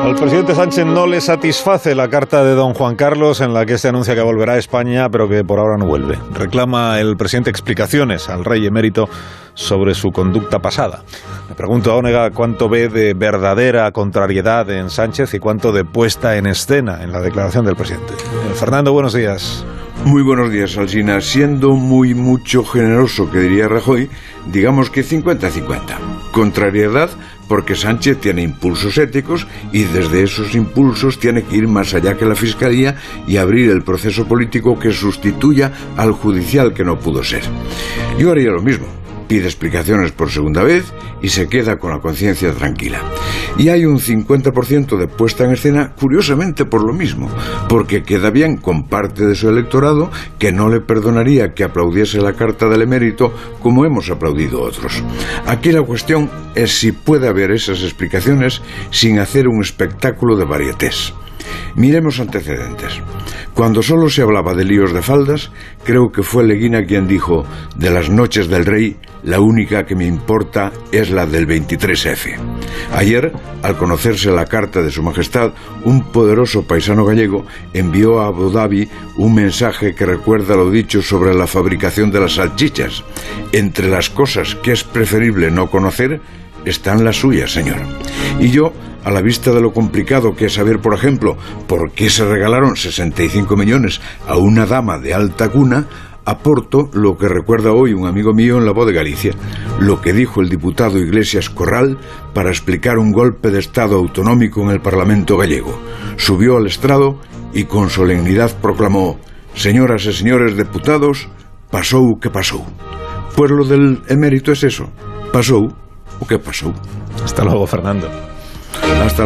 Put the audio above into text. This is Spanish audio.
Al presidente Sánchez no le satisface la carta de don Juan Carlos en la que se anuncia que volverá a España, pero que por ahora no vuelve. Reclama el presidente explicaciones al rey emérito sobre su conducta pasada. Me pregunto a Ónega cuánto ve de verdadera contrariedad en Sánchez y cuánto de puesta en escena en la declaración del presidente. Eh, Fernando, buenos días. Muy buenos días, Alsina. Siendo muy mucho generoso, que diría Rajoy, digamos que 50-50. Contrariedad porque Sánchez tiene impulsos éticos y desde esos impulsos tiene que ir más allá que la Fiscalía y abrir el proceso político que sustituya al judicial que no pudo ser. Yo haría lo mismo pide explicaciones por segunda vez y se queda con la conciencia tranquila. Y hay un 50% de puesta en escena, curiosamente por lo mismo, porque queda bien con parte de su electorado que no le perdonaría que aplaudiese la carta del emérito como hemos aplaudido otros. Aquí la cuestión es si puede haber esas explicaciones sin hacer un espectáculo de varietés. Miremos antecedentes. Cuando solo se hablaba de líos de faldas, creo que fue Leguina quien dijo, de las noches del rey, la única que me importa es la del 23F. Ayer, al conocerse la carta de Su Majestad, un poderoso paisano gallego envió a Abu Dhabi un mensaje que recuerda lo dicho sobre la fabricación de las salchichas. Entre las cosas que es preferible no conocer, están las suyas, señor. Y yo, a la vista de lo complicado que es saber, por ejemplo, por qué se regalaron 65 millones a una dama de alta cuna, aporto lo que recuerda hoy un amigo mío en la voz de Galicia, lo que dijo el diputado Iglesias Corral para explicar un golpe de Estado autonómico en el Parlamento gallego. Subió al estrado y con solemnidad proclamó, señoras y señores diputados, pasó que pasó. Pues lo del emérito es eso, pasó o qué pasó. Hasta luego, Fernando. Hasta